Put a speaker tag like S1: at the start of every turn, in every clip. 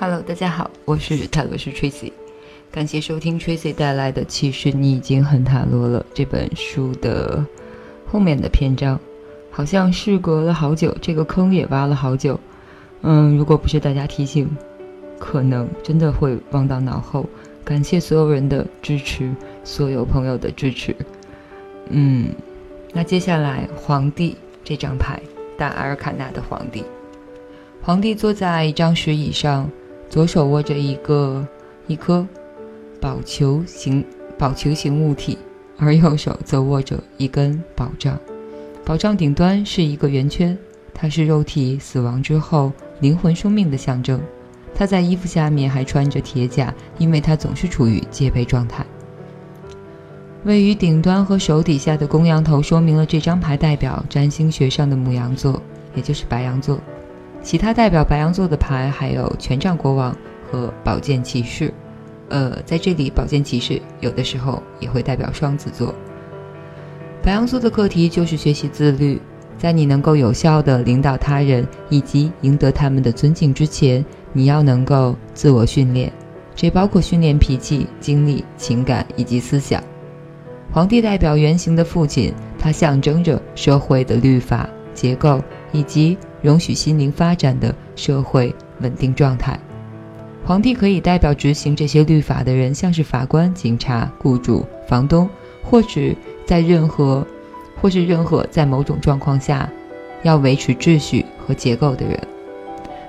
S1: Hello，大家好，我是塔罗斯 Tracy，感谢收听 Tracy 带来的《其实你已经很塔罗了》这本书的后面的篇章。好像事隔了好久，这个坑也挖了好久。嗯，如果不是大家提醒，可能真的会忘到脑后。感谢所有人的支持，所有朋友的支持。嗯，那接下来皇帝这张牌，大阿尔卡纳的皇帝，皇帝坐在一张石椅上。左手握着一个一颗宝球形宝球形物体，而右手则握着一根宝杖。宝杖顶端是一个圆圈，它是肉体死亡之后灵魂生命的象征。他在衣服下面还穿着铁甲，因为他总是处于戒备状态。位于顶端和手底下的公羊头说明了这张牌代表占星学上的母羊座，也就是白羊座。其他代表白羊座的牌还有权杖国王和宝剑骑士，呃，在这里宝剑骑士有的时候也会代表双子座。白羊座的课题就是学习自律，在你能够有效的领导他人以及赢得他们的尊敬之前，你要能够自我训练，这包括训练脾气、精力、情感以及思想。皇帝代表圆形的父亲，他象征着社会的律法结构以及。容许心灵发展的社会稳定状态。皇帝可以代表执行这些律法的人，像是法官、警察、雇主、房东，或是在任何，或是任何在某种状况下要维持秩序和结构的人。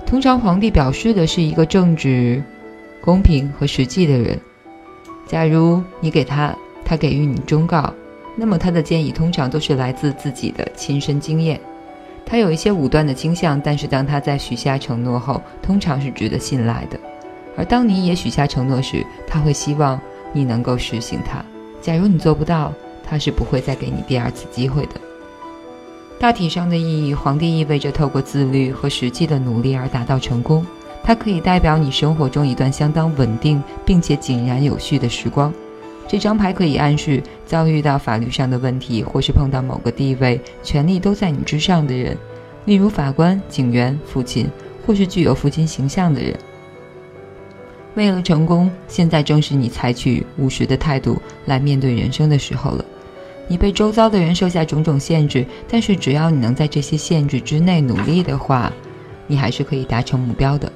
S1: 通常，皇帝表示的是一个正直、公平和实际的人。假如你给他，他给予你忠告，那么他的建议通常都是来自自己的亲身经验。他有一些武断的倾向，但是当他在许下承诺后，通常是值得信赖的。而当你也许下承诺时，他会希望你能够实行它。假如你做不到，他是不会再给你第二次机会的。大体上的意义，皇帝意味着透过自律和实际的努力而达到成功。它可以代表你生活中一段相当稳定并且井然有序的时光。这张牌可以暗示遭遇到法律上的问题，或是碰到某个地位、权力都在你之上的人，例如法官、警员、父亲，或是具有父亲形象的人。为了成功，现在正是你采取务实的态度来面对人生的时候了。你被周遭的人设下种种限制，但是只要你能在这些限制之内努力的话，你还是可以达成目标的。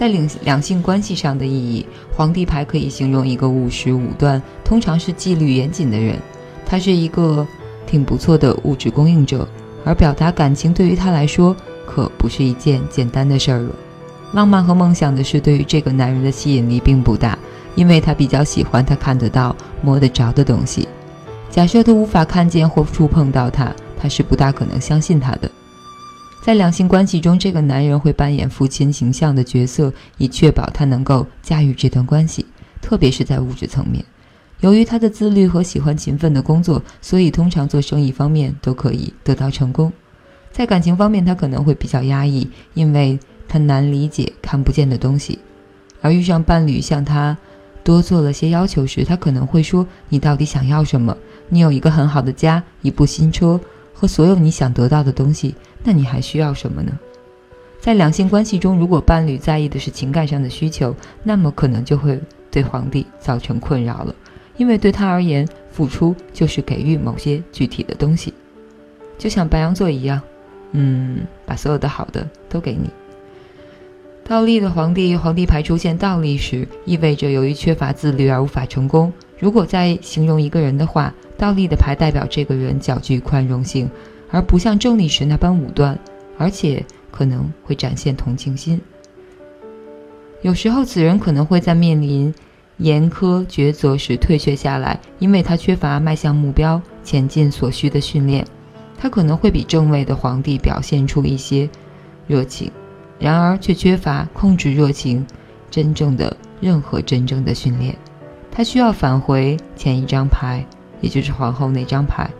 S1: 在两两性关系上的意义，皇帝牌可以形容一个务实武断、通常是纪律严谨的人。他是一个挺不错的物质供应者，而表达感情对于他来说可不是一件简单的事儿了。浪漫和梦想的事对于这个男人的吸引力并不大，因为他比较喜欢他看得到、摸得着的东西。假设他无法看见或触碰到他，他是不大可能相信他的。在两性关系中，这个男人会扮演父亲形象的角色，以确保他能够驾驭这段关系，特别是在物质层面。由于他的自律和喜欢勤奋的工作，所以通常做生意方面都可以得到成功。在感情方面，他可能会比较压抑，因为他难理解看不见的东西。而遇上伴侣向他多做了些要求时，他可能会说：“你到底想要什么？你有一个很好的家，一部新车。”和所有你想得到的东西，那你还需要什么呢？在两性关系中，如果伴侣在意的是情感上的需求，那么可能就会对皇帝造成困扰了，因为对他而言，付出就是给予某些具体的东西，就像白羊座一样，嗯，把所有的好的都给你。倒立的皇帝，皇帝牌出现倒立时，意味着由于缺乏自律而无法成功。如果再形容一个人的话，倒立的牌代表这个人较具宽容性，而不像正立时那般武断，而且可能会展现同情心。有时候，此人可能会在面临严苛抉择时退却下来，因为他缺乏迈向目标前进所需的训练。他可能会比正位的皇帝表现出一些热情，然而却缺乏控制热情真正的任何真正的训练。他需要返回前一张牌。也就是皇后那张牌，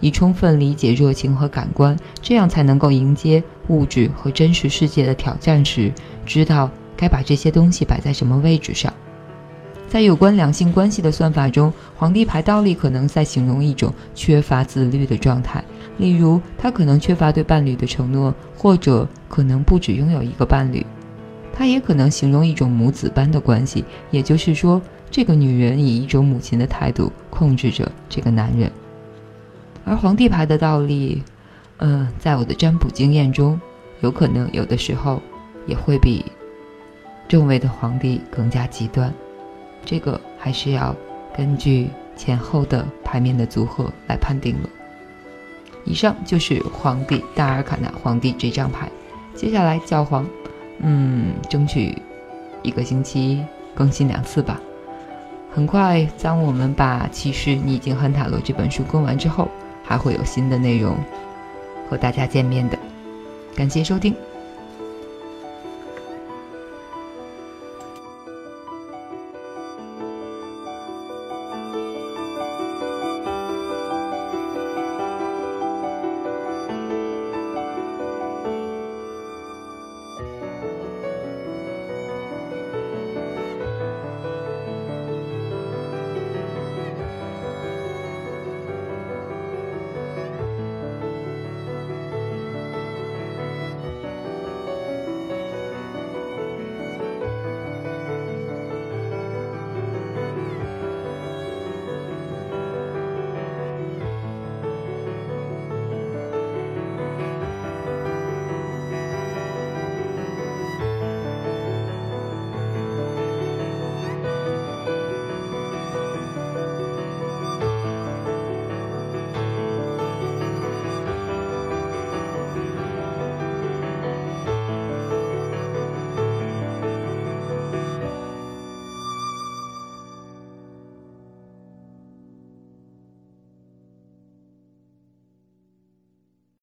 S1: 以充分理解热情和感官，这样才能够迎接物质和真实世界的挑战时，知道该把这些东西摆在什么位置上。在有关两性关系的算法中，皇帝牌倒立可能在形容一种缺乏自律的状态，例如他可能缺乏对伴侣的承诺，或者可能不只拥有一个伴侣。它也可能形容一种母子般的关系，也就是说，这个女人以一种母亲的态度控制着这个男人。而皇帝牌的倒立，嗯，在我的占卜经验中，有可能有的时候也会比正位的皇帝更加极端。这个还是要根据前后的牌面的组合来判定了。以上就是皇帝大尔卡纳皇帝这张牌，接下来教皇，嗯，争取一个星期更新两次吧。很快，当我们把《其实你已经很塔罗》这本书更完之后，还会有新的内容和大家见面的。感谢收听。